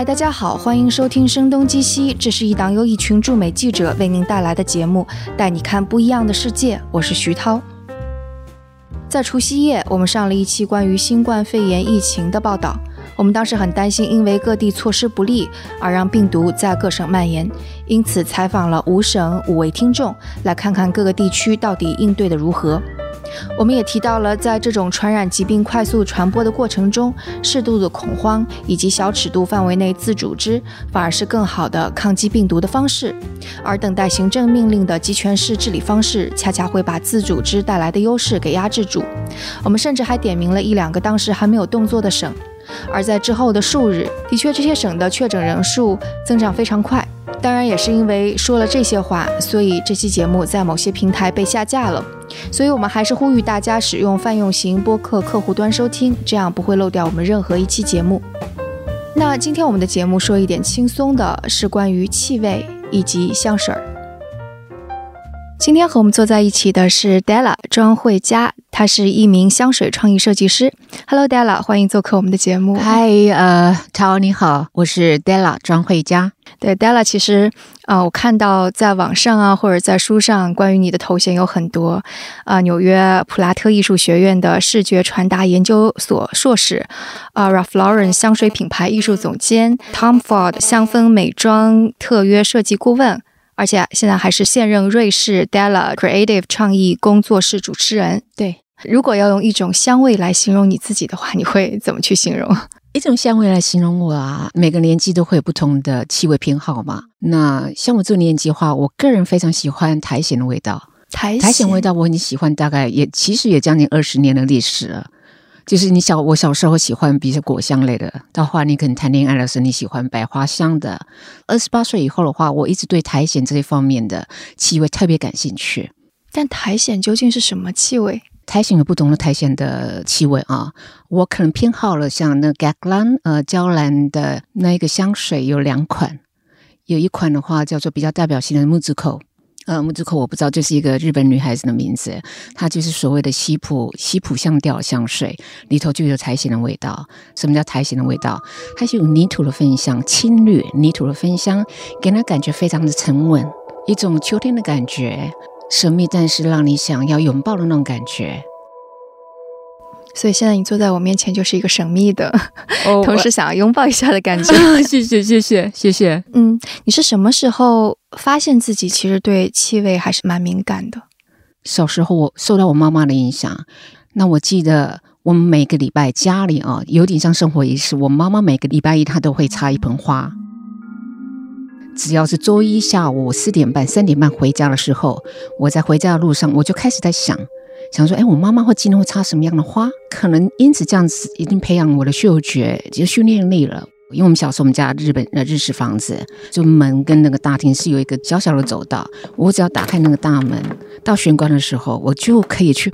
嗨，大家好，欢迎收听《声东击西》，这是一档由一群驻美记者为您带来的节目，带你看不一样的世界。我是徐涛。在除夕夜，我们上了一期关于新冠肺炎疫情的报道。我们当时很担心，因为各地措施不利而让病毒在各省蔓延，因此采访了五省五位听众，来看看各个地区到底应对的如何。我们也提到了，在这种传染疾病快速传播的过程中，适度的恐慌以及小尺度范围内自组织，反而是更好的抗击病毒的方式。而等待行政命令的集权式治理方式，恰恰会把自组织带来的优势给压制住。我们甚至还点名了一两个当时还没有动作的省，而在之后的数日，的确这些省的确诊人数增长非常快。当然，也是因为说了这些话，所以这期节目在某些平台被下架了。所以我们还是呼吁大家使用泛用型播客客户端收听，这样不会漏掉我们任何一期节目。那今天我们的节目说一点轻松的，是关于气味以及香水儿。今天和我们坐在一起的是 Della 庄慧佳，她是一名香水创意设计师。Hello Della，欢迎做客我们的节目。嗨，呃，涛你好，我是 Della 庄慧佳。对 Della，其实啊，我看到在网上啊，或者在书上，关于你的头衔有很多啊，纽约普拉特艺术学院的视觉传达研究所硕士，啊，Ralph Lauren 香水品牌艺术总监，Tom Ford 香氛美妆特约设计顾问。而且现在还是现任瑞士 Della Creative 创意工作室主持人。对，如果要用一种香味来形容你自己的话，你会怎么去形容？一种香味来形容我啊，每个年纪都会有不同的气味偏好嘛。那像我这个年纪的话，我个人非常喜欢苔藓的味道。苔苔藓味道我很喜欢，大概也其实也将近二十年的历史了。就是你小我小时候喜欢比如说果香类的，到后来你可能谈恋爱的时候你喜欢百花香的。二十八岁以后的话，我一直对苔藓这一方面的气味特别感兴趣。但苔藓究竟是什么气味？苔藓有不同的苔藓的气味啊，我可能偏好了像那 Gaglan 呃娇兰的那一个香水有两款，有一款的话叫做比较代表性的木质口。呃，木之口我不知道，这是一个日本女孩子的名字，它就是所谓的西普西普香调香水，里头就有苔藓的味道。什么叫苔藓的味道？它是有泥土的芬香，侵略泥土的芬香，给人感觉非常的沉稳，一种秋天的感觉，神秘但是让你想要拥抱的那种感觉。所以现在你坐在我面前就是一个神秘的，同时想要拥抱一下的感觉。谢谢谢谢谢谢。嗯，你是什么时候发现自己其实对气味还是蛮敏感的？小时候我受到我妈妈的影响，那我记得我们每个礼拜家里啊有点像生活仪式，我妈妈每个礼拜一她都会插一盆花。只要是周一下午四点半、三点半回家的时候，我在回家的路上我就开始在想。想说，哎，我妈妈会今天会插什么样的花？可能因此这样子，已经培养我的嗅觉，就训练力了。因为我们小时候，我们家日本呃日式房子，就门跟那个大厅是有一个小小的走道，我只要打开那个大门，到玄关的时候，我就可以去，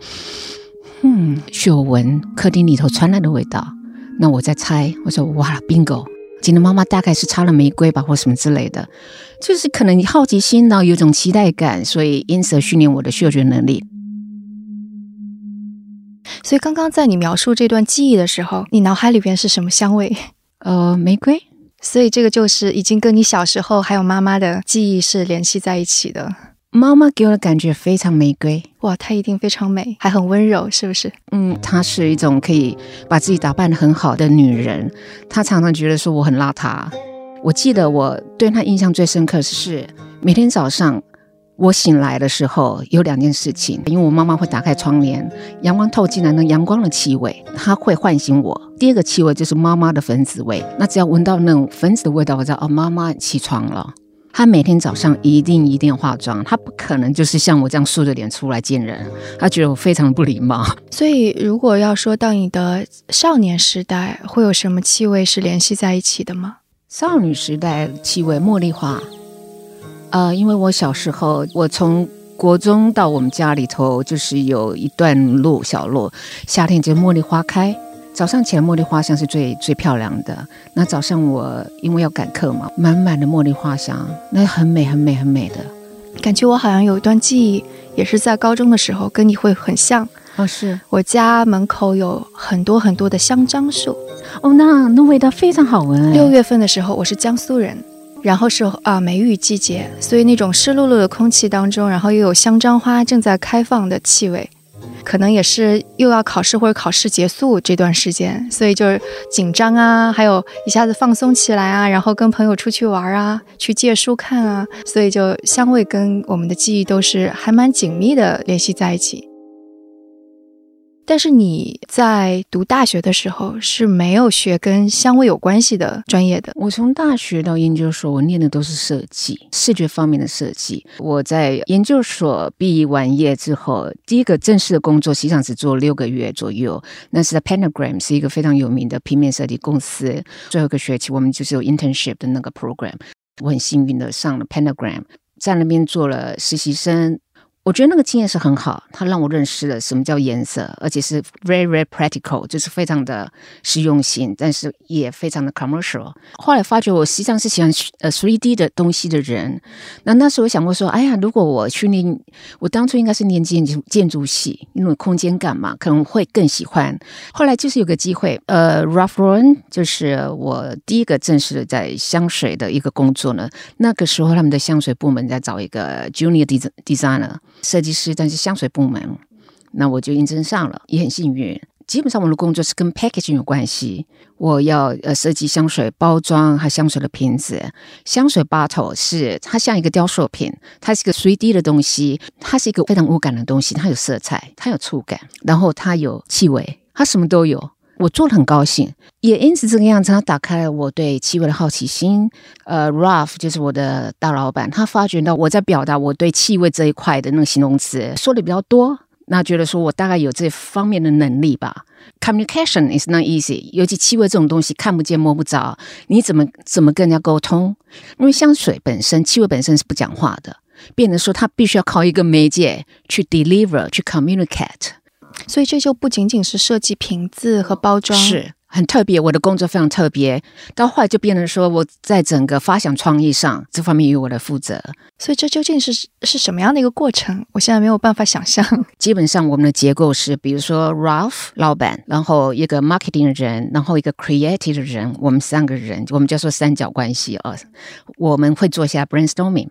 嗯，嗅闻客厅里头传来的味道。那我在猜，我说哇，bingo，今天妈妈大概是插了玫瑰吧，或什么之类的，就是可能你好奇心呢，有种期待感，所以因此训练我的嗅觉能力。所以刚刚在你描述这段记忆的时候，你脑海里边是什么香味？呃，玫瑰。所以这个就是已经跟你小时候还有妈妈的记忆是联系在一起的。妈妈给我的感觉非常玫瑰，哇，她一定非常美，还很温柔，是不是？嗯，她是一种可以把自己打扮得很好的女人。她常常觉得说我很邋遢。我记得我对她印象最深刻是每天早上。我醒来的时候有两件事情，因为我妈妈会打开窗帘，阳光透进来，那阳光的气味，她会唤醒我。第二个气味就是妈妈的粉紫味，那只要闻到那种粉紫的味道，我知道哦，妈妈起床了。她每天早上一定一定要化妆，她不可能就是像我这样素着脸出来见人，她觉得我非常不礼貌。所以，如果要说到你的少年时代，会有什么气味是联系在一起的吗？少女时代气味，茉莉花。呃，因为我小时候，我从国中到我们家里头，就是有一段路小路，夏天就茉莉花开，早上起来茉莉花香是最最漂亮的。那早上我因为要赶课嘛，满满的茉莉花香，那很美很美很美的感觉。我好像有一段记忆，也是在高中的时候，跟你会很像。哦，是我家门口有很多很多的香樟树。哦，那那味道非常好闻。六月份的时候，我是江苏人，然后是啊梅雨季节，所以那种湿漉漉的空气当中，然后又有香樟花正在开放的气味。可能也是又要考试或者考试结束这段时间，所以就是紧张啊，还有一下子放松起来啊，然后跟朋友出去玩啊，去借书看啊，所以就香味跟我们的记忆都是还蛮紧密的联系在一起。但是你在读大学的时候是没有学跟香味有关系的专业的。我从大学到研究所，我念的都是设计，视觉方面的设计。我在研究所毕完业之后，第一个正式的工作实际上只做六个月左右，那是在 Pentagram，是一个非常有名的平面设计公司。最后一个学期，我们就是有 internship 的那个 program，我很幸运的上了 Pentagram，在那边做了实习生。我觉得那个经验是很好，它让我认识了什么叫颜色，而且是 very very practical，就是非常的实用性，但是也非常的 commercial。后来发觉我实际上是喜欢呃 three D 的东西的人。那那时候我想过说，哎呀，如果我去念，我当初应该是念建筑建筑系，因为空间感嘛，可能会更喜欢。后来就是有个机会，呃，Ralph Lauren 就是我第一个正式的在香水的一个工作呢。那个时候他们的香水部门在找一个 junior designer。设计师，但是香水部门，那我就应征上了，也很幸运。基本上我的工作是跟 packaging 有关系，我要呃设计香水包装和香水的瓶子。香水 bottle 是它像一个雕塑品，它是一个 3D 的东西，它是一个非常无感的东西，它有色彩，它有触感，然后它有气味，它什么都有。我做的很高兴，也因此这个样子，他打开了我对气味的好奇心。呃，Ralph 就是我的大老板，他发觉到我在表达我对气味这一块的那个形容词说的比较多，那觉得说我大概有这方面的能力吧。Communication is not easy，尤其气味这种东西看不见摸不着，你怎么怎么跟人家沟通？因为香水本身，气味本身是不讲话的，变得说他必须要靠一个媒介去 deliver，去 communicate。所以这就不仅仅是设计瓶子和包装，是很特别。我的工作非常特别，到后来就变成说我在整个发想创意上这方面由我来负责。所以这究竟是是什么样的一个过程？我现在没有办法想象。基本上我们的结构是，比如说 Ralph 老板，然后一个 marketing 的人，然后一个 creative 的人，我们三个人，我们叫做三角关系啊。我们会做一下 brainstorming。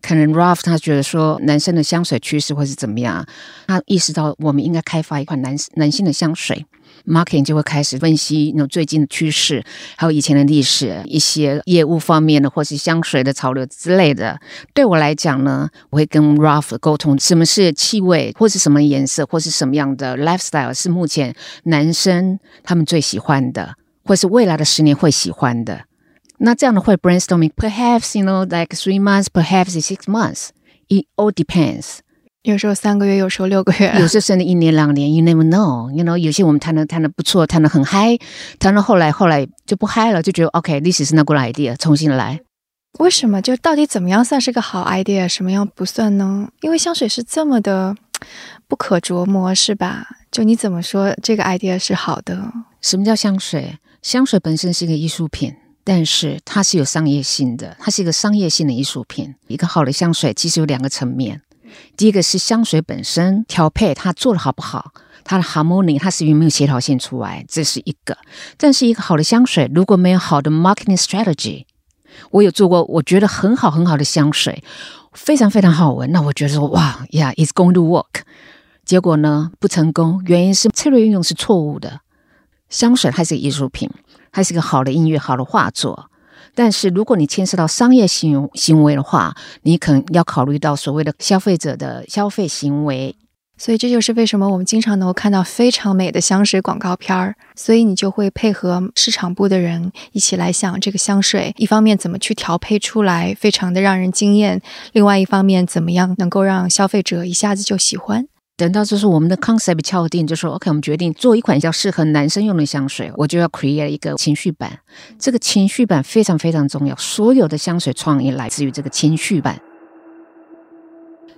可能 Ralph 他觉得说男生的香水趋势会是怎么样，他意识到我们应该开发一款男男性的香水，marketing 就会开始分析那种最近的趋势，还有以前的历史，一些业务方面的或是香水的潮流之类的。对我来讲呢，我会跟 Ralph 沟通什么是气味，或是什么颜色，或是什么样的 lifestyle 是目前男生他们最喜欢的，或是未来的十年会喜欢的。那这样的会 brainstorming，perhaps you know like three months，perhaps six months，it all depends。有时候三个月，有时候六个月，有时候甚至一年两年，you never know。you know 有些我们谈的谈的不错，谈的很嗨，谈到后来后来就不嗨了，就觉得 OK，this is not good idea，重新来。为什么？就到底怎么样算是个好 idea，什么样不算呢？因为香水是这么的不可琢磨，是吧？就你怎么说这个 idea 是好的？什么叫香水？香水本身是一个艺术品。但是它是有商业性的，它是一个商业性的艺术品。一个好的香水其实有两个层面，第一个是香水本身调配，它做的好不好，它的 harmony，它是有没有协调性出来，这是一个。但是一个好的香水如果没有好的 marketing strategy，我有做过，我觉得很好很好的香水，非常非常好闻，那我觉得说哇，Yeah，it's going to work。结果呢不成功，原因是策略运用是错误的。香水它是艺术品。还是个好的音乐，好的画作。但是如果你牵涉到商业行行为的话，你可能要考虑到所谓的消费者的消费行为。所以这就是为什么我们经常能够看到非常美的香水广告片儿。所以你就会配合市场部的人一起来想这个香水，一方面怎么去调配出来，非常的让人惊艳；另外一方面怎么样能够让消费者一下子就喜欢。等到就是我们的 concept 敲定，就说 OK，我们决定做一款比较适合男生用的香水，我就要 create 一个情绪版。这个情绪版非常非常重要，所有的香水创意来自于这个情绪版。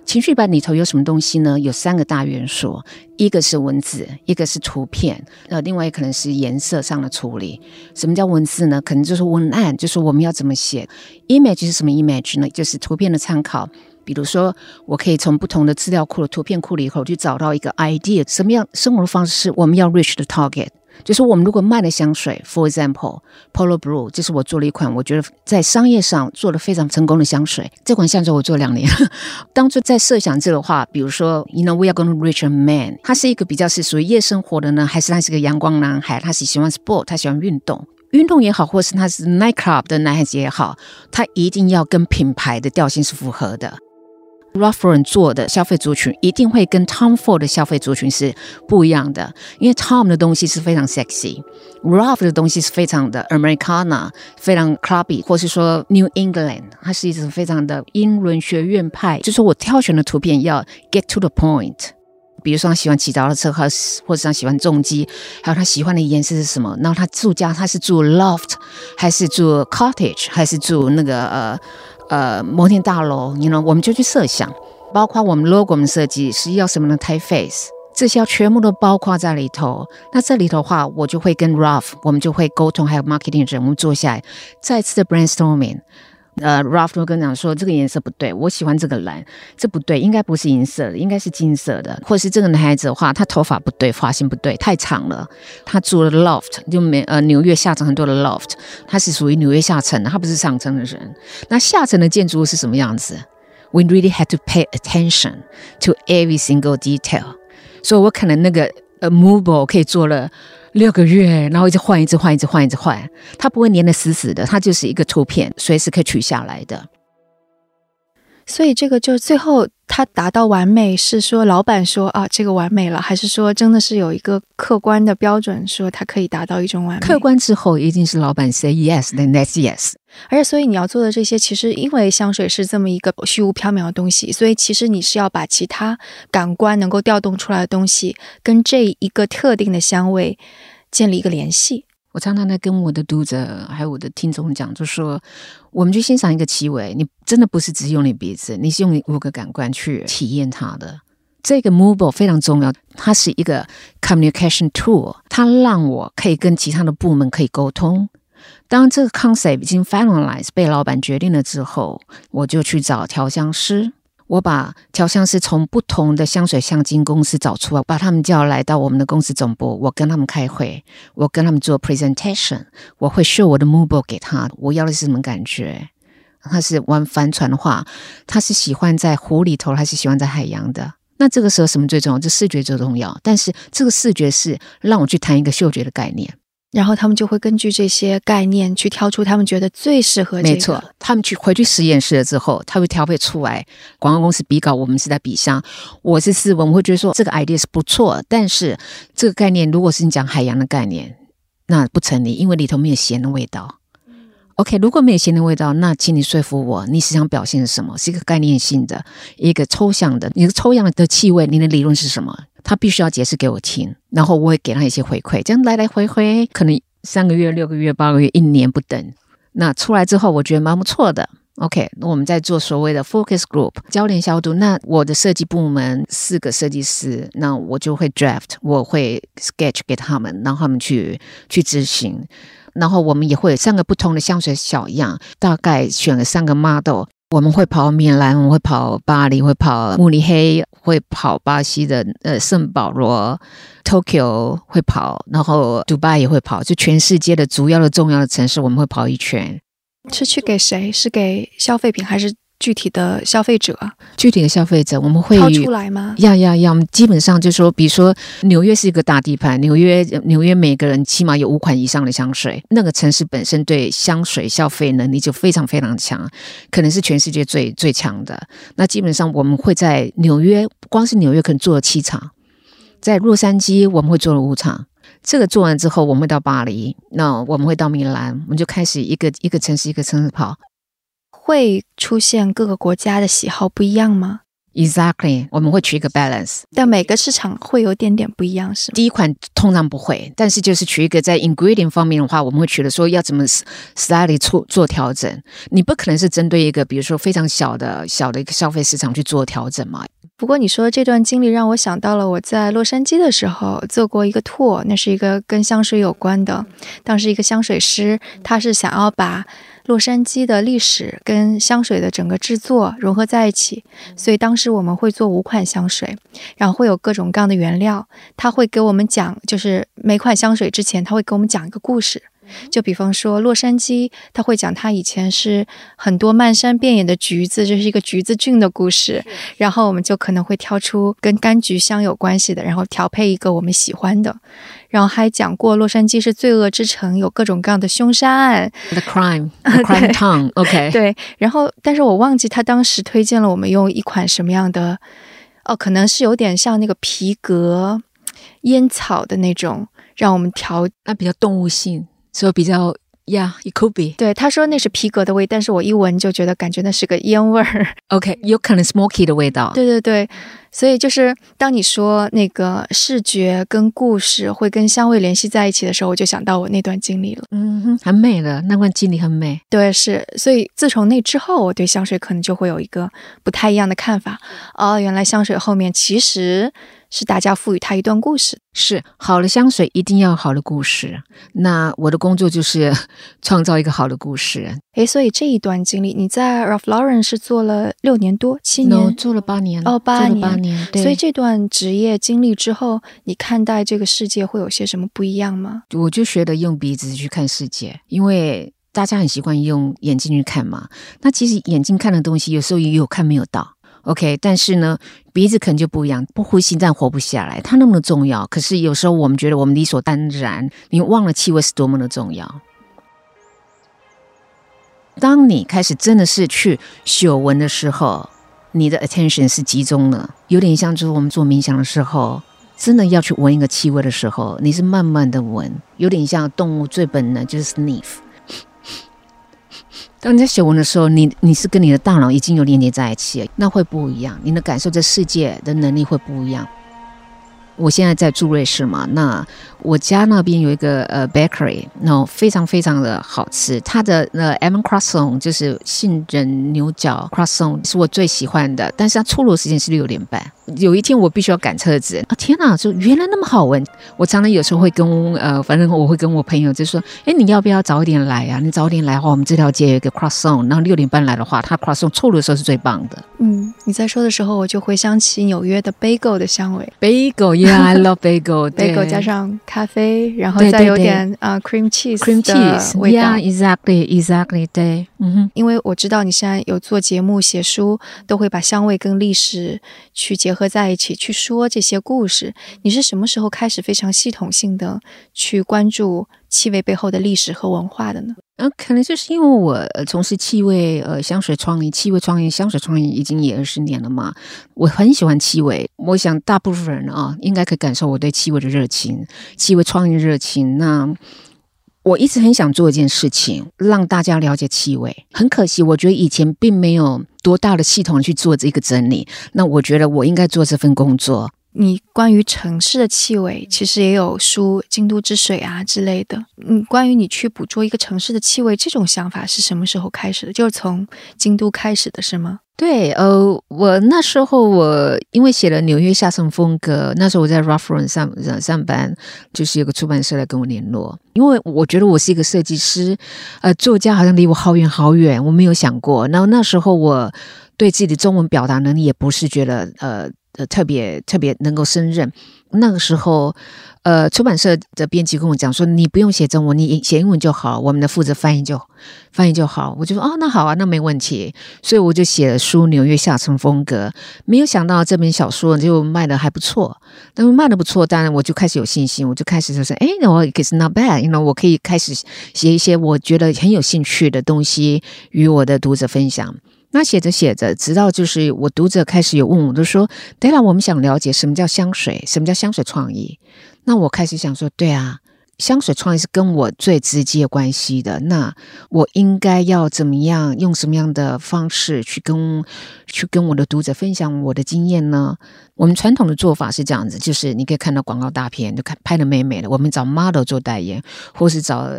情绪版里头有什么东西呢？有三个大元素，一个是文字，一个是图片，呃，另外可能是颜色上的处理。什么叫文字呢？可能就是文案，就是我们要怎么写。image 是什么 image 呢？就是图片的参考。比如说，我可以从不同的资料库的图片库里头去找到一个 idea，什么样生活的方式是我们要 reach 的 target。就是我们如果卖的香水，for example Polo Blue，这是我做了一款我觉得在商业上做的非常成功的香水。这款香水我做两年。当初在设想这个话，比如说，you know we are going to reach a man，他是一个比较是属于夜生活的呢，还是他是个阳光男孩？他是喜欢 sport，他喜欢运动，运动也好，或是他是 night club 的男孩子也好，他一定要跟品牌的调性是符合的。Ralph Lauren 做的消费族群一定会跟 Tom Ford 的消费族群是不一样的，因为 Tom 的东西是非常 sexy，Ralph 的东西是非常的 Americana，非常 clubby，或是说 New England，它是一种非常的英伦学院派。就是我挑选的图片要 get to the point，比如说他喜欢骑脚踏车，或或者他喜欢重机，还有他喜欢的颜色是什么？然后他住家他是住 loft，还是住 cottage，还是住那个呃？呃，摩天大楼，你呢？我们就去设想，包括我们 logo 的设计是要什么的 typeface，这些要全部都包括在里头。那这里头的话，我就会跟 Ralph，我们就会沟通，还有 marketing 人，物坐下来再次的 brainstorming。呃，Ralph 跟讲说这个颜色不对，我喜欢这个蓝，这不对，应该不是银色的，应该是金色的，或者是这个男孩子的话，他头发不对，发型不对，太长了。他住了 loft，就没呃纽约下层很多的 loft，他是属于纽约下层，他不是上层的人。那下层的建筑物是什么样子？We really had to pay attention to every single detail。所以我可能那个呃 mobile 可以做了。六个月，然后一直换，一直换，一直换，一直换，它不会粘得死死的，它就是一个图片，随时可以取下来的。所以这个就最后它达到完美，是说老板说啊这个完美了，还是说真的是有一个客观的标准，说它可以达到一种完美？客观之后一定是老板 say yes，then that's yes。而且，所以你要做的这些，其实因为香水是这么一个虚无缥缈的东西，所以其实你是要把其他感官能够调动出来的东西，跟这一个特定的香味建立一个联系。我常常在跟我的读者还有我的听众讲，就说，我们去欣赏一个气味，你真的不是只用你鼻子，你是用你五个感官去体验它的。这个 mobile 非常重要，它是一个 communication tool，它让我可以跟其他的部门可以沟通。当这个 concept 已经 finalize 被老板决定了之后，我就去找调香师。我把调香师从不同的香水香精公司找出来，把他们叫来到我们的公司总部。我跟他们开会，我跟他们做 presentation，我会 show 我的 mood book 给他。我要的是什么感觉？他是玩帆船的话，他是喜欢在湖里头，还是喜欢在海洋的？那这个时候什么最重要？这视觉最重要。但是这个视觉是让我去谈一个嗅觉的概念。然后他们就会根据这些概念去挑出他们觉得最适合。没错，他们去回去实验室了之后，他会调配出来。广告公司比稿，我们是在比香。我是斯文，我会觉得说这个 idea 是不错，但是这个概念如果是你讲海洋的概念，那不成立，因为里头没有咸的味道。OK，如果没有咸的味道，那请你说服我，你是想表现什么？是一个概念性的、一个抽象的、一个抽象的气味，你的理论是什么？他必须要解释给我听，然后我会给他一些回馈，这样来来回回，可能三个月、六个月、八个月、一年不等。那出来之后，我觉得蛮不错的。OK，那我们在做所谓的 focus group 焦点消毒。那我的设计部门四个设计师，那我就会 draft，我会 sketch 给他们，让他们去去执行。然后我们也会有三个不同的香水小样，大概选了三个 model。我们会跑米兰，我们会跑巴黎，会跑慕尼黑，会跑巴西的呃圣保罗，Tokyo 会跑，然后迪拜也会跑，就全世界的主要的重要的城市，我们会跑一圈。是去给谁？是给消费品还是？具体的消费者，具体的消费者，我们会掏出来吗？要要要，基本上就是说，比如说纽约是一个大地盘，纽约纽约每个人起码有五款以上的香水，那个城市本身对香水消费能力就非常非常强，可能是全世界最最强的。那基本上我们会在纽约，光是纽约可能做了七场，在洛杉矶我们会做了五场。这个做完之后，我们会到巴黎，那我们会到米兰，我们就开始一个一个城市一个城市跑。会出现各个国家的喜好不一样吗？Exactly，我们会取一个 balance，但每个市场会有点点不一样，是吗？第一款通常不会，但是就是取一个在 ingredient 方面的话，我们会取的说要怎么 slightly 做做调整。你不可能是针对一个比如说非常小的小的一个消费市场去做调整嘛？不过你说这段经历让我想到了我在洛杉矶的时候做过一个 tour，那是一个跟香水有关的，当时一个香水师他是想要把。洛杉矶的历史跟香水的整个制作融合在一起，所以当时我们会做五款香水，然后会有各种各样的原料，他会给我们讲，就是每款香水之前他会给我们讲一个故事。就比方说洛杉矶，他会讲他以前是很多漫山遍野的橘子，这是一个橘子郡的故事。然后我们就可能会挑出跟柑橘香有关系的，然后调配一个我们喜欢的。然后还讲过洛杉矶是罪恶之城，有各种各样的凶杀案，the crime，the crime town，OK，对。然后，但是我忘记他当时推荐了我们用一款什么样的，哦，可能是有点像那个皮革烟草的那种，让我们调，那比较动物性。所以比较，Yeah，it could be。对，他说那是皮革的味，但是我一闻就觉得感觉那是个烟味儿。OK，有可能 smoky 的味道。对对对，所以就是当你说那个视觉跟故事会跟香味联系在一起的时候，我就想到我那段经历了。嗯哼，很美了，那段经历很美。对，是。所以自从那之后，我对香水可能就会有一个不太一样的看法。哦，原来香水后面其实。是大家赋予它一段故事，是好的香水一定要好的故事。那我的工作就是创造一个好的故事。诶，所以这一段经历，你在 Ralph Lauren 是做了六年多，七年，做了八年哦，八年，八年。所以这段职业经历之后，你看待这个世界会有些什么不一样吗？我就学着用鼻子去看世界，因为大家很习惯用眼睛去看嘛。那其实眼睛看的东西，有时候也有看没有到。OK，但是呢，鼻子可能就不一样，不呼吸但活不下来。它那么的重要，可是有时候我们觉得我们理所当然，你忘了气味是多么的重要。当你开始真的是去嗅闻的时候，你的 attention 是集中了，有点像就是我们做冥想的时候，真的要去闻一个气味的时候，你是慢慢的闻，有点像动物最本能就是 sniff。当你在写文的时候，你你是跟你的大脑已经有连接在一起，那会不一样，你的感受这世界的能力会不一样。我现在在住瑞士嘛，那我家那边有一个呃 bakery，然后非常非常的好吃，它的呃 M croissant 就是杏仁牛角 croissant 是我最喜欢的，但是它出炉时间是六点半。有一天我必须要赶车子啊！天哪，就原来那么好闻！我常常有时候会跟呃，反正我会跟我朋友就说：“哎，你要不要早一点来呀？你早点来的话，我们这条街有一个 cross zone，然后六点半来的话，它 croissant 出炉的时候是最棒的。”嗯，你在说的时候，我就回想起纽约的 bagel 的香味。Bagel，yeah，I love bagel。bagel 加上咖啡，然后再有点啊 cream cheese，cream cheese 味道。Yeah，exactly，exactly。对，嗯哼，因为我知道你现在有做节目、写书，都会把香味跟历史去结合。合在一起去说这些故事，你是什么时候开始非常系统性的去关注气味背后的历史和文化的呢？嗯，可能就是因为我从事气味呃香水创意、气味创意、香水创意已经也二十年了嘛，我很喜欢气味。我想大部分人啊，应该可以感受我对气味的热情、气味创意热情。那我一直很想做一件事情，让大家了解气味。很可惜，我觉得以前并没有多大的系统去做这个整理。那我觉得我应该做这份工作。你关于城市的气味，其实也有书《京都之水》啊之类的。嗯，关于你去捕捉一个城市的气味，这种想法是什么时候开始的？就是从京都开始的，是吗？对，呃，我那时候我因为写了纽约下层风格，那时候我在 Ruffron 上上班，就是有个出版社来跟我联络，因为我觉得我是一个设计师，呃，作家好像离我好远好远，我没有想过。然后那时候我对自己的中文表达能力也不是觉得呃呃特别特别能够胜任。那个时候。呃，出版社的编辑跟我讲说，你不用写中文，你写英文就好，我们的负责翻译就翻译就好。我就说，哦，那好啊，那没问题。所以我就写了书《纽约下层风格》，没有想到这本小说就卖的还不错。但是卖的不错，当然我就开始有信心，我就开始就是，哎，我 it's not bad，因为我可以开始写一些我觉得很有兴趣的东西与我的读者分享。那写着写着，直到就是我读者开始有问我，就说，对了，我们想了解什么叫香水，什么叫香水创意。那我开始想说，对啊，香水创意是跟我最直接关系的。那我应该要怎么样，用什么样的方式去跟去跟我的读者分享我的经验呢？我们传统的做法是这样子，就是你可以看到广告大片，就看拍的美美的。我们找 model 做代言，或是找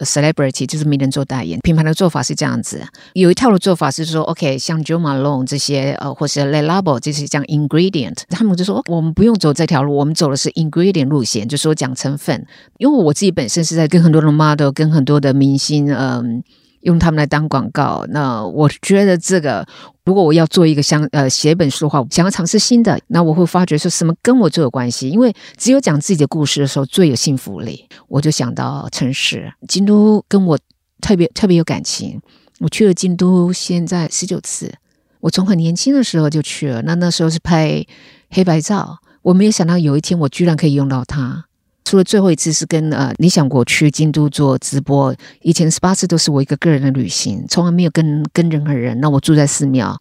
celebrity，就是名人做代言。品牌的做法是这样子，有一套的做法是说，OK，像 Jo Malone 这些，呃，或是 Le Labo 这些讲 ingredient，他们就说我们不用走这条路，我们走的是 ingredient 路线，就说讲成分。因为我我自己本身是在跟很多的 model，跟很多的明星，嗯。用他们来当广告。那我觉得这个，如果我要做一个想呃写一本书的话，想要尝试新的，那我会发觉说什么跟我最有关系？因为只有讲自己的故事的时候最有幸福力。我就想到城市，京都跟我特别特别有感情。我去了京都，现在十九次。我从很年轻的时候就去了，那那时候是拍黑白照。我没有想到有一天我居然可以用到它。除了最后一次是跟呃理想国去京都做直播，以前十八次都是我一个个人的旅行，从来没有跟跟任何人。那我住在寺庙，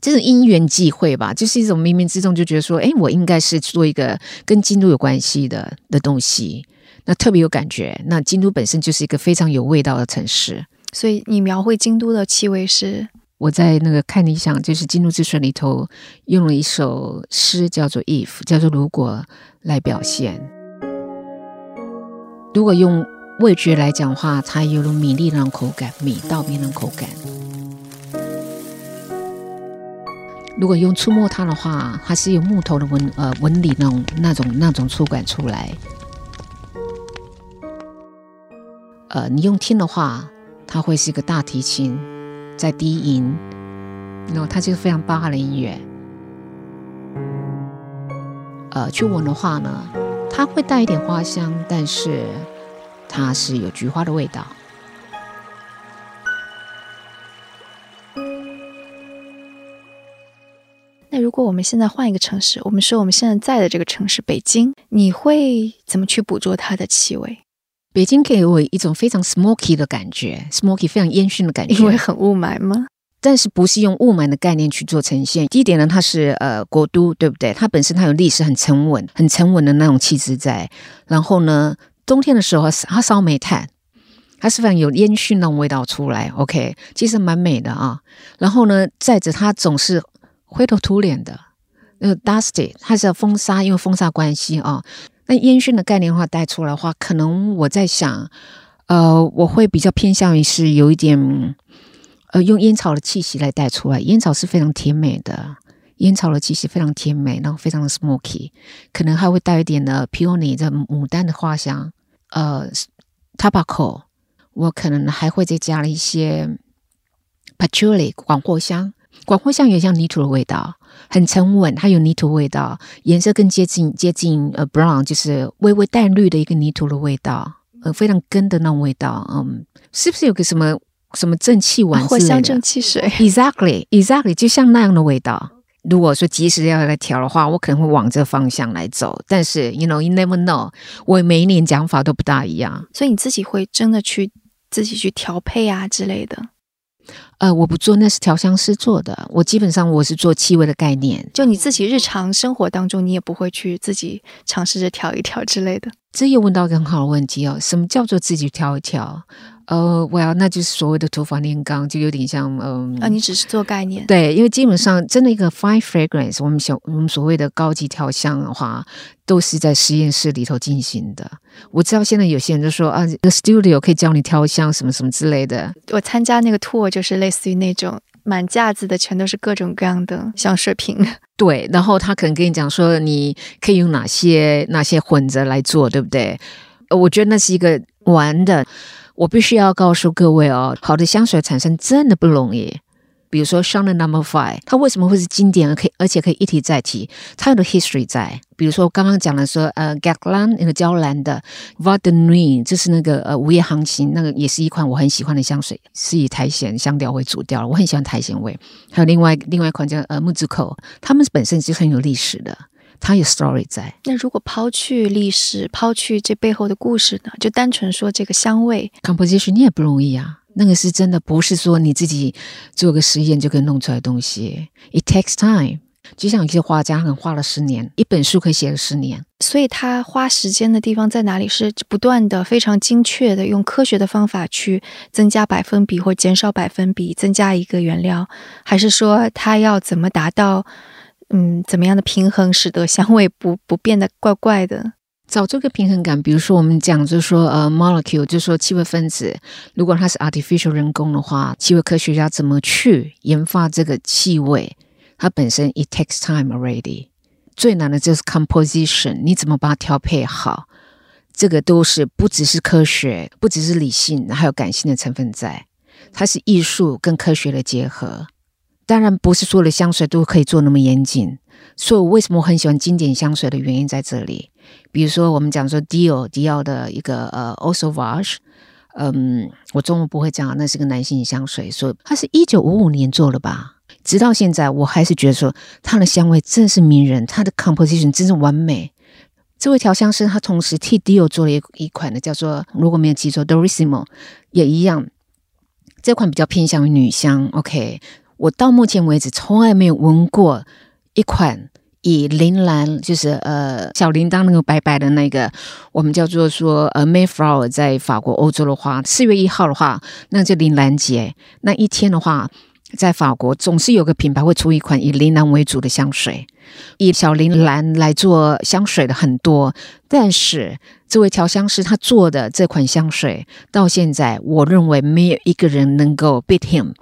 这种因缘际会吧，就是一种冥冥之中就觉得说，哎，我应该是做一个跟京都有关系的的东西，那特别有感觉。那京都本身就是一个非常有味道的城市，所以你描绘京都的气味是？我在那个看理想，就是《京都之水》里头用了一首诗，叫做《If》，叫做“如果”来表现。如果用味觉来讲话，它有了米粒那种口感，米稻米那种口感。如果用触摸它的话，它是有木头的纹呃纹理那种那种那种触感出来。呃，你用听的话，它会是一个大提琴在低音，然后它就是非常巴哈的音乐。呃，去闻的话呢？它会带一点花香，但是它是有菊花的味道。那如果我们现在换一个城市，我们说我们现在在的这个城市北京，你会怎么去捕捉它的气味？北京给我一种非常 smoky 的感觉，smoky 非常烟熏的感觉，因为很雾霾吗？但是不是用雾霾的概念去做呈现。第一点呢，它是呃国都，对不对？它本身它有历史，很沉稳，很沉稳的那种气质在。然后呢，冬天的时候它烧煤炭，它是非常有烟熏那种味道出来。OK，其实蛮美的啊。然后呢，再者它总是灰头土脸的，呃，dusty，它是要风沙，因为风沙关系啊。那烟熏的概念的话带出来的话，可能我在想，呃，我会比较偏向于是有一点。呃，用烟草的气息来带出来，烟草是非常甜美的，烟草的气息非常甜美，然后非常的 smoky，可能还会带一点的 peony 的牡丹的花香。呃，tobacco，我可能还会再加了一些 patchouli 广藿香，广藿香有像泥土的味道，很沉稳，它有泥土味道，颜色更接近接近呃 brown，就是微微淡绿的一个泥土的味道，呃，非常根的那种味道。嗯，是不是有个什么？什么正气丸藿香正气水，exactly exactly，就像那样的味道。如果说及时要来调的话，我可能会往这方向来走。但是，you know，you never know，我每一年讲法都不大一样。所以你自己会真的去自己去调配啊之类的。呃，我不做，那是调香师做的。我基本上我是做气味的概念。就你自己日常生活当中，你也不会去自己尝试着调一调之类的。这又问到一个很好的问题哦，什么叫做自己调一调？呃，我要那就是所谓的土法炼钢，就有点像嗯啊，你只是做概念对，因为基本上真的一个 fine fragrance，我们小我们所谓的高级调香的话，都是在实验室里头进行的。我知道现在有些人就说啊，the studio 可以教你调香什么什么之类的。我参加那个 tour 就是类似于那种满架子的全都是各种各样的香水瓶。对，然后他可能跟你讲说你可以用哪些哪些混着来做，对不对？我觉得那是一个玩的。我必须要告诉各位哦，好的香水产生真的不容易。比如说 Chanel Number Five，它为什么会是经典，而可以而且可以一提再提？它有的 history 在。比如说刚刚讲了说，呃 g a g l a n 那个娇兰的 v a r d e n r i n 这是那个呃午夜航行，那个也是一款我很喜欢的香水，是以苔藓香调为主调我很喜欢苔藓味。还有另外另外一款叫呃木子口，它们本身就很有历史的。它有 story 在。那如果抛去历史，抛去这背后的故事呢？就单纯说这个香味，composition 你也不容易啊。那个是真的，不是说你自己做个实验就可以弄出来东西。It takes time。就像有些画家，可能画了十年，一本书可以写了十年。所以他花时间的地方在哪里？是不断的、非常精确的用科学的方法去增加百分比或减少百分比，增加一个原料，还是说他要怎么达到？嗯，怎么样的平衡使得香味不不变得怪怪的？找这个平衡感，比如说我们讲，就是说呃，molecule，就是说气味分子，如果它是 artificial 人工的话，气味科学家怎么去研发这个气味？它本身 it takes time already。最难的就是 composition，你怎么把它调配好？这个都是不只是科学，不只是理性，还有感性的成分在。它是艺术跟科学的结合。当然，不是所有的香水都可以做那么严谨。所以，我为什么我很喜欢经典香水的原因在这里。比如说，我们讲说迪奥，迪奥的一个呃 o s o v a g e 嗯，我中文不会讲，那是个男性香水，所以它是一九五五年做的吧。直到现在，我还是觉得说它的香味真是迷人，它的 composition 真是完美。这位调香师他同时替 Dior 做了一一款的，叫做如果没有记错 Dorissimo，也一样。这款比较偏向于女香。OK，我到目前为止从来没有闻过一款以铃兰，就是呃小铃铛那个白白的那个，我们叫做说呃 Mayflower，在法国欧洲的话，四月一号的话，那就铃兰节那一天的话。在法国，总是有个品牌会出一款以铃兰为主的香水，以小铃兰来做香水的很多。但是这位调香师他做的这款香水，到现在我认为没有一个人能够 beat him，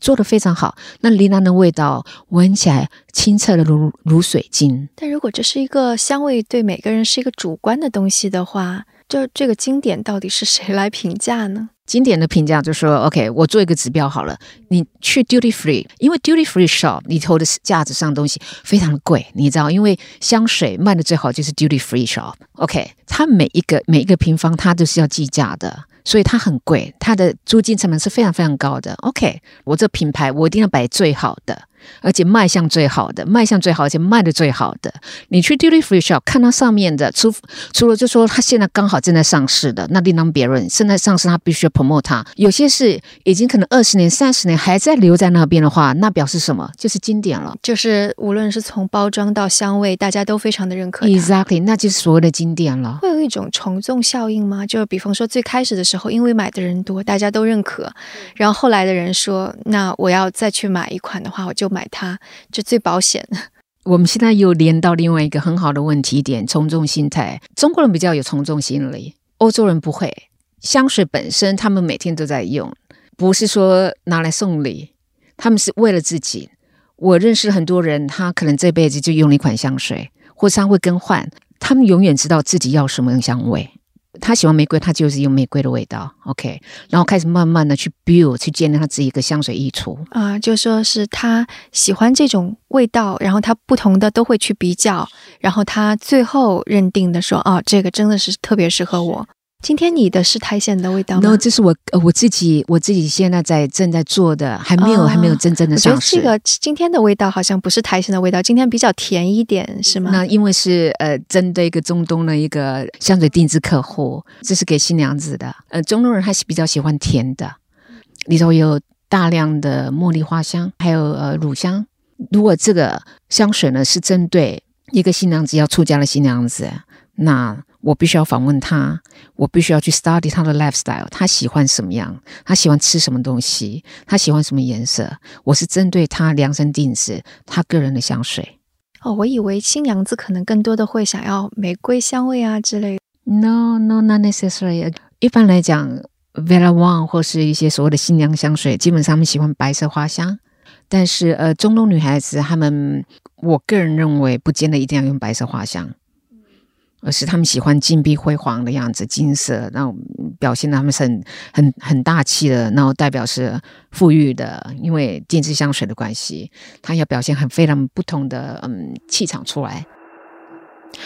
做的非常好。那铃兰的味道闻起来清澈的如如水晶。但如果这是一个香味对每个人是一个主观的东西的话，就这个经典到底是谁来评价呢？经典的评价就说：“OK，我做一个指标好了。你去 duty free，因为 duty free shop 里头的架子上东西非常的贵，你知道，因为香水卖的最好就是 duty free shop。OK，它每一个每一个平方它都是要计价的，所以它很贵，它的租金成本是非常非常高的。OK，我这品牌我一定要摆最好的。”而且卖相最好的，卖相最好，而且卖的最好的。你去 duty free shop 看它上面的，除除了就说它现在刚好正在上市的，那另当别论。现在上市，它必须要 promote 它。有些是已经可能二十年、三十年还在留在那边的话，那表示什么？就是经典了。就是无论是从包装到香味，大家都非常的认可。Exactly，那就是所谓的经典了。会有一种从众效应吗？就比方说最开始的时候，因为买的人多，大家都认可，然后后来的人说，那我要再去买一款的话，我就。买它就最保险。我们现在又连到另外一个很好的问题点：从众心态。中国人比较有从众心理，欧洲人不会。香水本身，他们每天都在用，不是说拿来送礼，他们是为了自己。我认识很多人，他可能这辈子就用了一款香水，或者他会更换，他们永远知道自己要什么香味。他喜欢玫瑰，他就是用玫瑰的味道，OK，然后开始慢慢的去 build，去建立他自己一个香水衣橱啊，就说是他喜欢这种味道，然后他不同的都会去比较，然后他最后认定的说，哦，这个真的是特别适合我。今天你的是苔藓的味道吗？？No，这是我呃我自己我自己现在在正在做的，还没有还没有真正的上市。这个今天的味道好像不是苔藓的味道，今天比较甜一点，是吗？那因为是呃针对一个中东的一个香水定制客户，这是给新娘子的。呃，中东人还是比较喜欢甜的，里头有大量的茉莉花香，还有呃乳香。如果这个香水呢是针对一个新娘子要出嫁的新娘子，那。我必须要访问他，我必须要去 study 他的 lifestyle，他喜欢什么样，他喜欢吃什么东西，他喜欢什么颜色。我是针对他量身定制他个人的香水。哦，我以为新娘子可能更多的会想要玫瑰香味啊之类。No, no, not necessary. 一般来讲，Vera Wang 或是一些所谓的新娘香水，基本上他们喜欢白色花香。但是，呃，中东女孩子，她们，我个人认为，不见得一定要用白色花香。而是他们喜欢金碧辉煌的样子，金色，然后表现的他们是很很很大气的，然后代表是富裕的，因为定制香水的关系，它要表现很非常不同的嗯气场出来。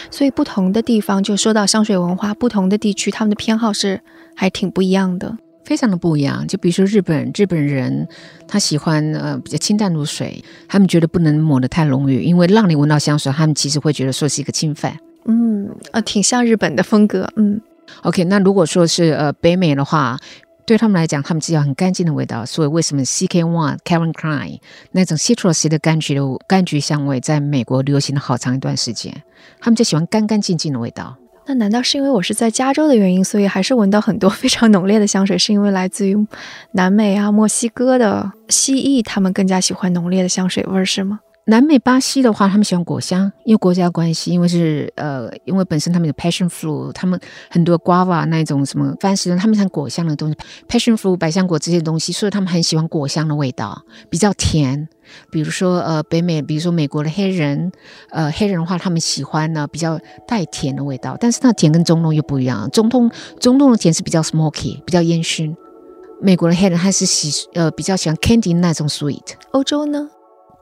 所以不同的地方，就说到香水文化，不同的地区，他们的偏好是还挺不一样的，非常的不一样。就比如说日本，日本人他喜欢呃比较清淡如水，他们觉得不能抹得太浓郁，因为让你闻到香水，他们其实会觉得说是一个侵犯。嗯，呃，挺像日本的风格。嗯，OK，那如果说是呃北美的话，对他们来讲，他们只要很干净的味道。所以为什么 CK One、Kevin Klein 那种 citrus 的柑橘的柑橘香味在美国流行了好长一段时间？他们就喜欢干干净净的味道。那难道是因为我是在加州的原因，所以还是闻到很多非常浓烈的香水？是因为来自于南美啊、墨西哥的蜥蜴，他们更加喜欢浓烈的香水味，是吗？南美巴西的话，他们喜欢果香，因为国家关系，因为是呃，因为本身他们有 passion fruit，他们很多 guava 那一种什么番石榴，他们喜欢果香的东西，passion fruit 百香果这些东西，所以他们很喜欢果香的味道，比较甜。比如说呃，北美，比如说美国的黑人，呃，黑人的话，他们喜欢呢比较带甜的味道，但是那甜跟中东又不一样，中东中东的甜是比较 smoky，比较烟熏。美国的黑人他是喜呃比较喜欢 candy 那种 sweet。欧洲呢？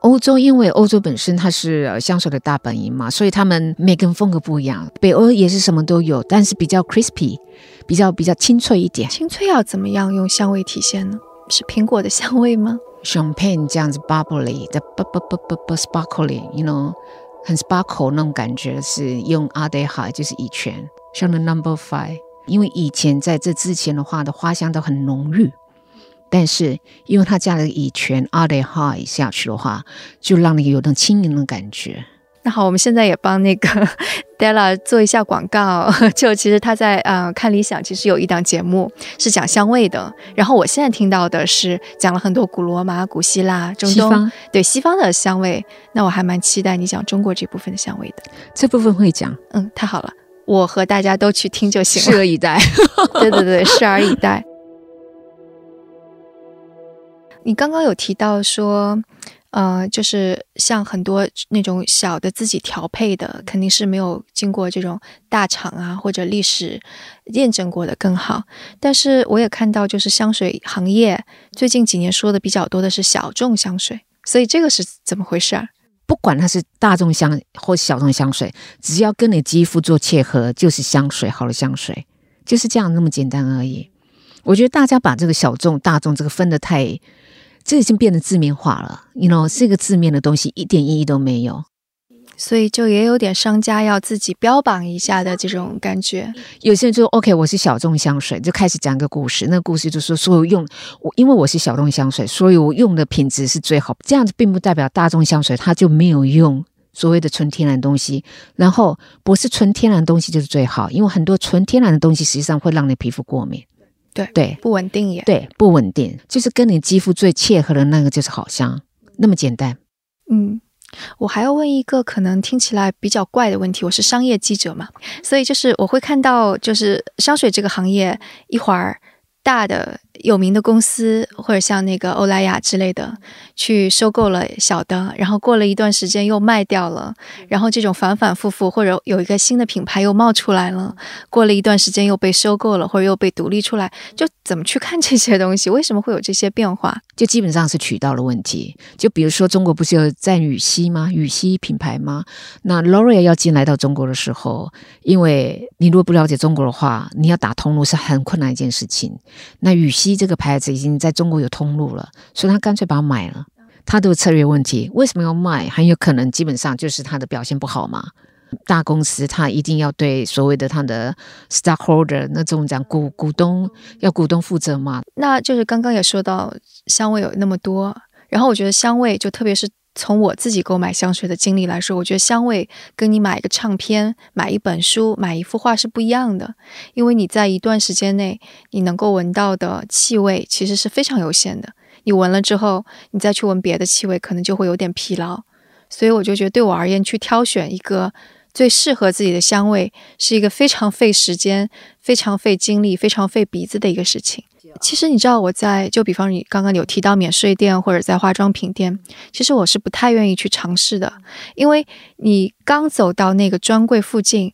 欧洲因为欧洲本身它是呃香水的大本营嘛，所以他们每个人风格不一样。北欧也是什么都有，但是比较 crispy，比较比较清脆一点。清脆要怎么样用香味体现呢？是苹果的香味吗？champagne 这样子 bubbly 的 bu bu bu bu bu sparkling，you know，很 sparkle 那种感觉是用 e h a 就是乙醛，像 the number five，因为以前在这之前的话的花香都很浓郁，但是因为它加了乙醛 e h a 下去的话，就让你有种轻盈的感觉。那好，我们现在也帮那个 Della 做一下广告。就其实他在呃看理想，其实有一档节目是讲香味的。然后我现在听到的是讲了很多古罗马、古希腊、中东对西方的香味。那我还蛮期待你讲中国这部分的香味的。这部分会讲，嗯，太好了，我和大家都去听就行了。拭而以待。对 对对，拭而以待。你刚刚有提到说。呃，就是像很多那种小的自己调配的，肯定是没有经过这种大厂啊或者历史验证过的更好。但是我也看到，就是香水行业最近几年说的比较多的是小众香水，所以这个是怎么回事儿？不管它是大众香或小众香水，只要跟你肌肤做切合，就是香水，好的香水就是这样那么简单而已。我觉得大家把这个小众、大众这个分的太。这已经变得字面化了，you know，这个字面的东西一点意义都没有，所以就也有点商家要自己标榜一下的这种感觉。有些人就 OK，我是小众香水，就开始讲个故事。那个故事就是说，所有用我，因为我是小众香水，所以我用的品质是最好。这样子并不代表大众香水它就没有用所谓的纯天然东西。然后不是纯天然东西就是最好，因为很多纯天然的东西实际上会让你皮肤过敏。对对，不稳定也对，不稳定，就是跟你肌肤最切合的那个就是好香，那么简单。嗯，我还要问一个可能听起来比较怪的问题，我是商业记者嘛，所以就是我会看到，就是香水这个行业一会儿。大的有名的公司，或者像那个欧莱雅之类的，去收购了小的，然后过了一段时间又卖掉了，然后这种反反复复，或者有一个新的品牌又冒出来了，过了一段时间又被收购了，或者又被独立出来，就怎么去看这些东西？为什么会有这些变化？就基本上是渠道的问题。就比如说中国不是有赞羽西吗？羽西品牌吗？那 L'Oreal 要进来到中国的时候，因为你如果不了解中国的话，你要打通路是很困难一件事情。那羽西这个牌子已经在中国有通路了，所以他干脆把它买了。他的策略问题，为什么要卖？很有可能基本上就是他的表现不好嘛。大公司他一定要对所谓的他的 stockholder 那种讲股股东要股东负责嘛。那就是刚刚也说到香味有那么多，然后我觉得香味就特别是。从我自己购买香水的经历来说，我觉得香味跟你买一个唱片、买一本书、买一幅画是不一样的，因为你在一段时间内你能够闻到的气味其实是非常有限的。你闻了之后，你再去闻别的气味，可能就会有点疲劳。所以我就觉得，对我而言，去挑选一个最适合自己的香味，是一个非常费时间、非常费精力、非常费鼻子的一个事情。其实你知道我在就比方你刚刚有提到免税店或者在化妆品店，其实我是不太愿意去尝试的，因为你刚走到那个专柜附近，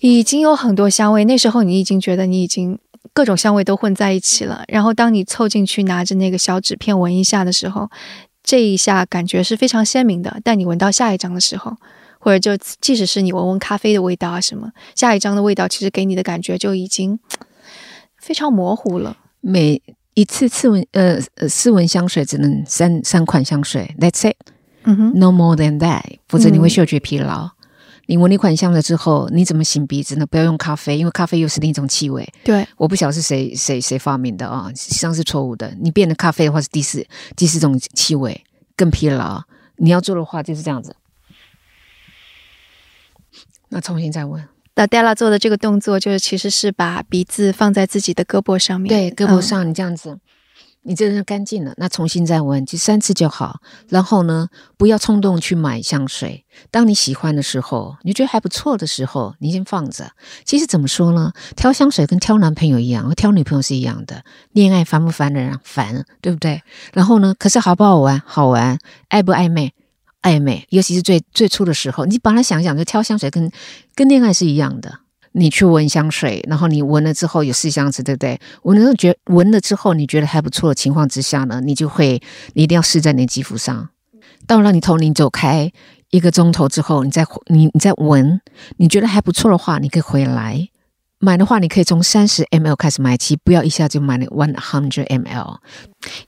已经有很多香味，那时候你已经觉得你已经各种香味都混在一起了。然后当你凑进去拿着那个小纸片闻一下的时候，这一下感觉是非常鲜明的。但你闻到下一张的时候，或者就即使是你闻闻咖啡的味道啊什么，下一张的味道其实给你的感觉就已经 非常模糊了。每一次次闻呃呃试闻香水只能三三款香水，That's it，嗯哼，No more than that，否则你会嗅觉疲劳。你闻一款香水之后，你怎么擤鼻子呢？不要用咖啡，因为咖啡又是另一种气味。对，我不晓得是谁谁谁发明的啊，实际上是错误的。你变了咖啡的话是第四第四种气味，更疲劳。你要做的话就是这样子。那重新再问。那 Della 做的这个动作，就是其实是把鼻子放在自己的胳膊上面。对，胳膊上你这样子，你这是干净了。那重新再闻，就三次就好。然后呢，不要冲动去买香水。当你喜欢的时候，你觉得还不错的时候，你先放着。其实怎么说呢？挑香水跟挑男朋友一样，挑女朋友是一样的。恋爱烦不烦的人烦，对不对？然后呢，可是好不好玩？好玩，暧不暧昧？暧昧，尤其是最最初的时候，你把它想想，就挑香水跟跟恋爱是一样的。你去闻香水，然后你闻了之后有试香子，对不对？闻了觉闻了之后你觉得还不错的情况之下呢，你就会你一定要试在你的肌肤上。到了你从你走开一个钟头之后，你再你你再闻，你觉得还不错的话，你可以回来买的话，你可以从三十 ml 开始买起，不要一下就买那 one hundred ml。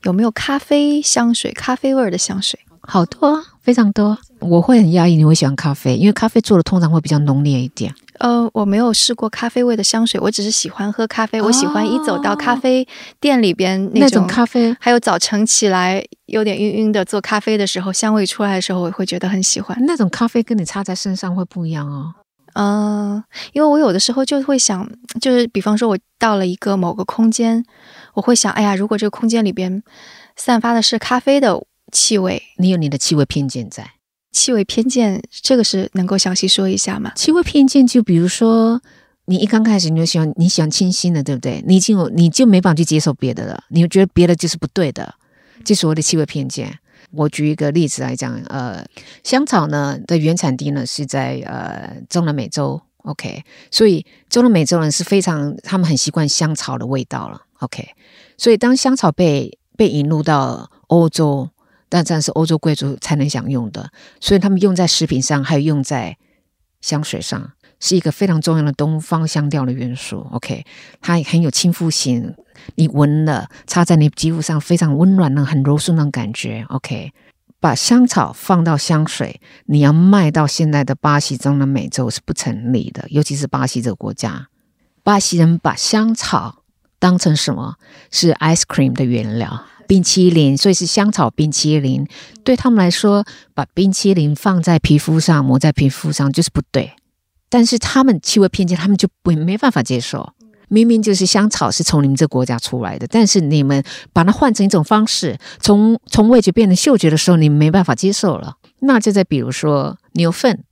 有没有咖啡香水、咖啡味儿的香水？好多，非常多。我会很压抑，你会喜欢咖啡，因为咖啡做的通常会比较浓烈一点。呃，我没有试过咖啡味的香水，我只是喜欢喝咖啡。我喜欢一走到咖啡店里边那种咖啡，还有早晨起来有点晕晕的做咖啡的时候，香味出来的时候，我会觉得很喜欢。那种咖啡跟你擦在身上会不一样哦。嗯，因为我有的时候就会想，就是比方说，我到了一个某个空间，我会想，哎呀，如果这个空间里边散发的是咖啡的气味，你有你的气味偏见在。气味偏见，这个是能够详细说一下吗？气味偏见，就比如说，你一刚开始你就喜欢你喜欢清新的，对不对？你已经有你就没办法去接受别的了，你觉得别的就是不对的，就所谓的气味偏见。我举一个例子来讲，呃，香草呢的原产地呢是在呃中南美洲，OK，所以中南美洲人是非常他们很习惯香草的味道了，OK，所以当香草被被引入到欧洲。但这是欧洲贵族才能享用的，所以他们用在食品上，还有用在香水上，是一个非常重要的东方香调的元素。OK，它很有亲肤性，你闻了擦在你肌肤上，非常温暖的、很柔顺的感觉。OK，把香草放到香水，你要卖到现在的巴西、中南美洲是不成立的，尤其是巴西这个国家，巴西人把香草当成什么？是 ice cream 的原料。冰淇淋，所以是香草冰淇淋。对他们来说，把冰淇淋放在皮肤上，抹在皮肤上就是不对。但是他们气味偏见，他们就不没办法接受。明明就是香草是从你们这国家出来的，但是你们把它换成一种方式，从从味觉变成嗅觉的时候，你们没办法接受了。那就在比如说牛粪，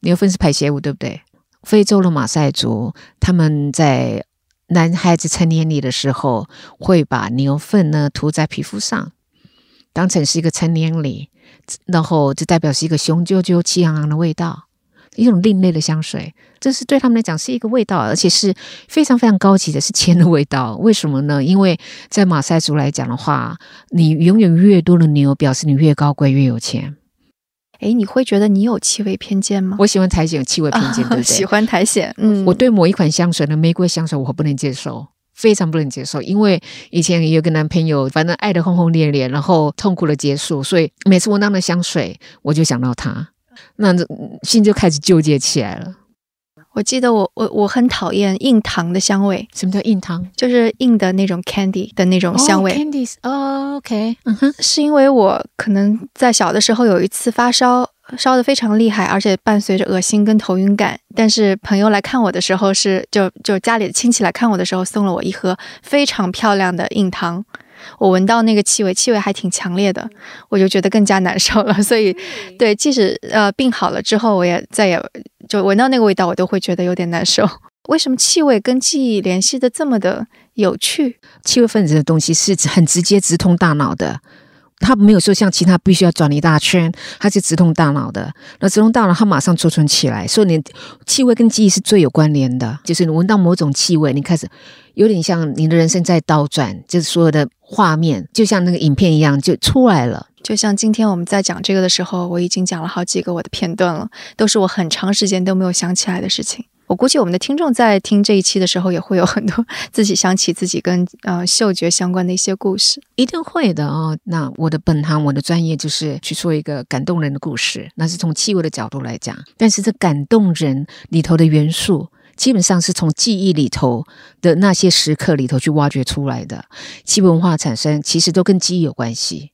牛粪是排泄物，对不对？非洲的马赛族他们在。男孩子成年礼的时候，会把牛粪呢涂在皮肤上，当成是一个成年礼，然后就代表是一个雄赳赳、气昂昂的味道，一种另类的香水。这是对他们来讲是一个味道，而且是非常非常高级的，是钱的味道。为什么呢？因为在马赛族来讲的话，你拥有越多的牛，表示你越高贵、越有钱。哎，你会觉得你有气味偏见吗？我喜欢苔藓，有气味偏见，对不对？喜欢苔藓，嗯，我对某一款香水的玫瑰香水，我不能接受，非常不能接受。因为以前有个男朋友，反正爱的轰轰烈烈，然后痛苦的结束，所以每次闻到那香水，我就想到他，那心就开始纠结起来了。我记得我我我很讨厌硬糖的香味。什么叫硬糖？就是硬的那种 candy 的那种香味。candies，哦，OK，嗯哼，是因为我可能在小的时候有一次发烧，烧的非常厉害，而且伴随着恶心跟头晕感。但是朋友来看我的时候，是就就家里的亲戚来看我的时候，送了我一盒非常漂亮的硬糖。我闻到那个气味，气味还挺强烈的，我就觉得更加难受了。所以，对，即使呃病好了之后，我也再也就闻到那个味道，我都会觉得有点难受。为什么气味跟记忆联系的这么的有趣？气味分子的东西是很直接直通大脑的。它没有说像其他必须要转一大圈，它是直通大脑的。那直通大脑，它马上储存起来。所以你气味跟记忆是最有关联的。就是你闻到某种气味，你开始有点像你的人生在倒转，就是所有的画面就像那个影片一样就出来了。就像今天我们在讲这个的时候，我已经讲了好几个我的片段了，都是我很长时间都没有想起来的事情。我估计我们的听众在听这一期的时候，也会有很多 自己想起自己跟呃嗅觉相关的一些故事，一定会的哦。那我的本行，我的专业就是去说一个感动人的故事，那是从气味的角度来讲。但是这感动人里头的元素，基本上是从记忆里头的那些时刻里头去挖掘出来的。气味文化产生，其实都跟记忆有关系。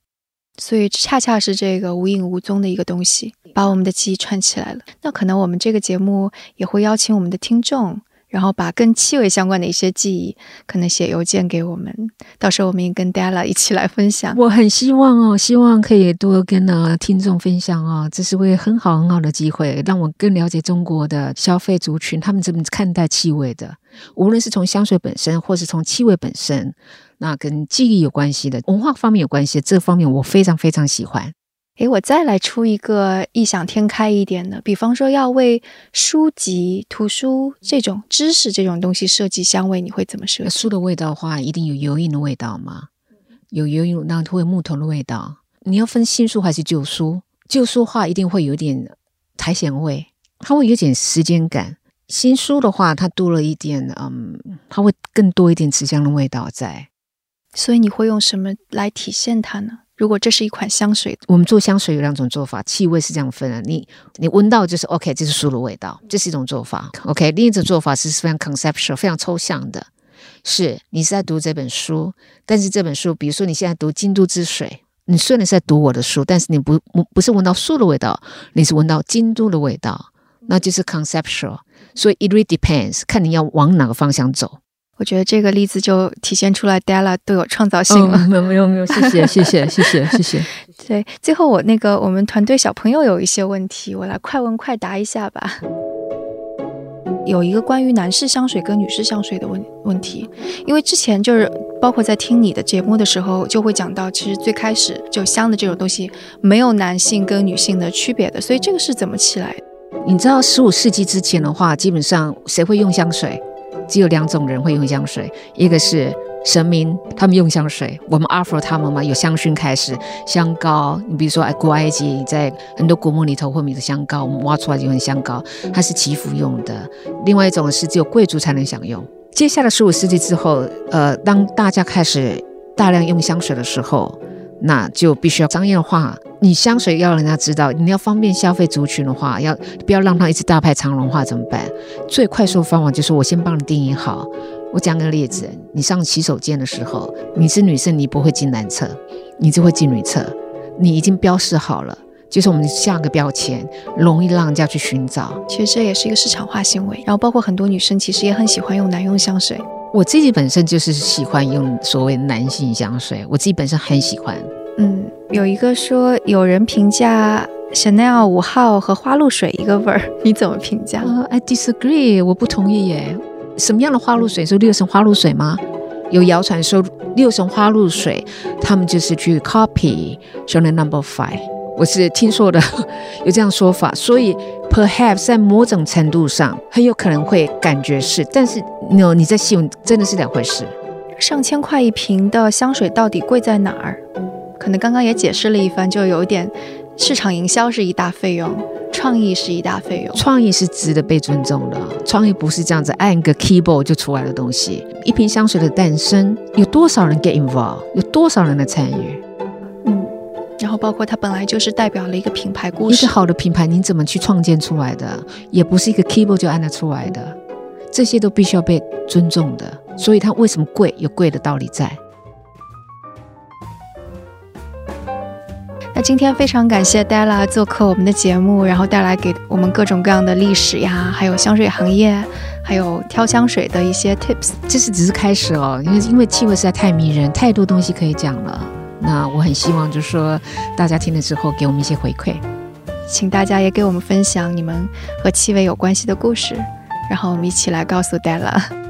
所以恰恰是这个无影无踪的一个东西，把我们的记忆串起来了。那可能我们这个节目也会邀请我们的听众，然后把跟气味相关的一些记忆，可能写邮件给我们，到时候我们也跟 Della 一起来分享。我很希望哦，希望可以多跟呢听众分享哦，这是会很好很好的机会，让我更了解中国的消费族群，他们怎么看待气味的，无论是从香水本身，或是从气味本身。那跟记忆有关系的，文化方面有关系的这方面，我非常非常喜欢。诶，我再来出一个异想天开一点的，比方说要为书籍、图书这种知识这种东西设计香味，你会怎么设计？书的味道的话，一定有油印的味道吗？有油印，那会有木头的味道。你要分新书还是旧书？旧书的话，一定会有点苔藓味，它会有点时间感。新书的话，它多了一点，嗯，它会更多一点纸香的味道在。所以你会用什么来体现它呢？如果这是一款香水，我们做香水有两种做法，气味是这样分的。你你闻到就是 OK，这是书的味道，这是一种做法。OK，另一种做法是非常 conceptual，非常抽象的，是你是在读这本书，但是这本书，比如说你现在读《京都之水》，你虽然是在读我的书，但是你不不不是闻到书的味道，你是闻到京都的味道，那就是 conceptual。所以 it really depends，看你要往哪个方向走。我觉得这个例子就体现出来，Della 都有创造性了。没有没有没有，谢谢谢谢谢谢谢谢。对，最后我那个我们团队小朋友有一些问题，我来快问快答一下吧。有一个关于男士香水跟女士香水的问问题，因为之前就是包括在听你的节目的时候，就会讲到，其实最开始就香的这种东西没有男性跟女性的区别的，所以这个是怎么起来的？你知道十五世纪之前的话，基本上谁会用香水？只有两种人会用香水，一个是神明，他们用香水。我们阿佛他们嘛，有香薰开始，香膏。你比如说，古埃及在很多古墓里头会有的香膏，我们挖出来就用香膏，它是祈福用的。另外一种是只有贵族才能享用。接下来十五世纪之后，呃，当大家开始大量用香水的时候，那就必须要商业化。你香水要人家知道，你要方便消费族群的话，要不要让它一直大排长龙化怎么办？最快速的方法就是我先帮你定义好。我讲个例子，你上洗手间的时候，你是女生，你不会进男厕，你就会进女厕。你已经标示好了，就是我们下个标签，容易让人家去寻找。其实这也是一个市场化行为。然后包括很多女生其实也很喜欢用男用香水。我自己本身就是喜欢用所谓男性香水，我自己本身很喜欢。嗯，有一个说有人评价 Chanel 五号和花露水一个味儿，你怎么评价？I disagree，我不同意耶。什么样的花露水是六神花露水吗？有谣传说六神花露水，他们就是去 copy Chanel Number Five，我是听说的，有这样说法。所以 perhaps 在某种程度上很有可能会感觉是，但是 no，你在细闻真的是两回事。上千块一瓶的香水到底贵在哪儿？可能刚刚也解释了一番，就有一点市场营销是一大费用，创意是一大费用。创意是值得被尊重的，创意不是这样子按个 keyboard 就出来的东西。一瓶香水的诞生，有多少人 get involved，有多少人的参与？嗯，然后包括它本来就是代表了一个品牌故事。一个好的品牌，你怎么去创建出来的？也不是一个 keyboard 就按得出来的，这些都必须要被尊重的。所以它为什么贵？有贵的道理在。那今天非常感谢 Della 做客我们的节目，然后带来给我们各种各样的历史呀，还有香水行业，还有挑香水的一些 tips。这是只是开始哦，因为因为气味实在太迷人，太多东西可以讲了。那我很希望就是说大家听了之后给我们一些回馈，请大家也给我们分享你们和气味有关系的故事，然后我们一起来告诉戴拉。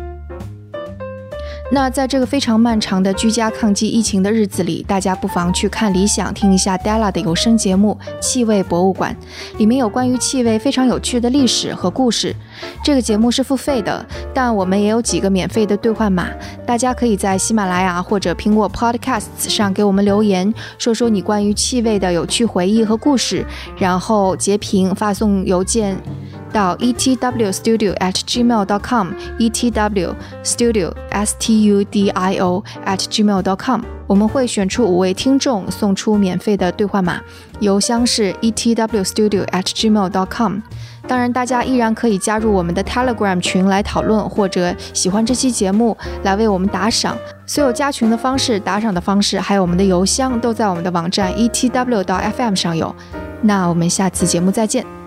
那在这个非常漫长的居家抗击疫情的日子里，大家不妨去看理想，听一下 Della 的有声节目《气味博物馆》，里面有关于气味非常有趣的历史和故事。这个节目是付费的，但我们也有几个免费的兑换码，大家可以在喜马拉雅或者苹果 Podcasts 上给我们留言，说说你关于气味的有趣回忆和故事，然后截屏发送邮件。到 etwstudio at gmail dot com etw studio s t u d i o at gmail dot com，我们会选出五位听众送出免费的兑换码，邮箱是 etw studio at gmail dot com。当然，大家依然可以加入我们的 Telegram 群来讨论，或者喜欢这期节目来为我们打赏。所有加群的方式、打赏的方式，还有我们的邮箱，都在我们的网站 etw 到 fm 上有。那我们下次节目再见。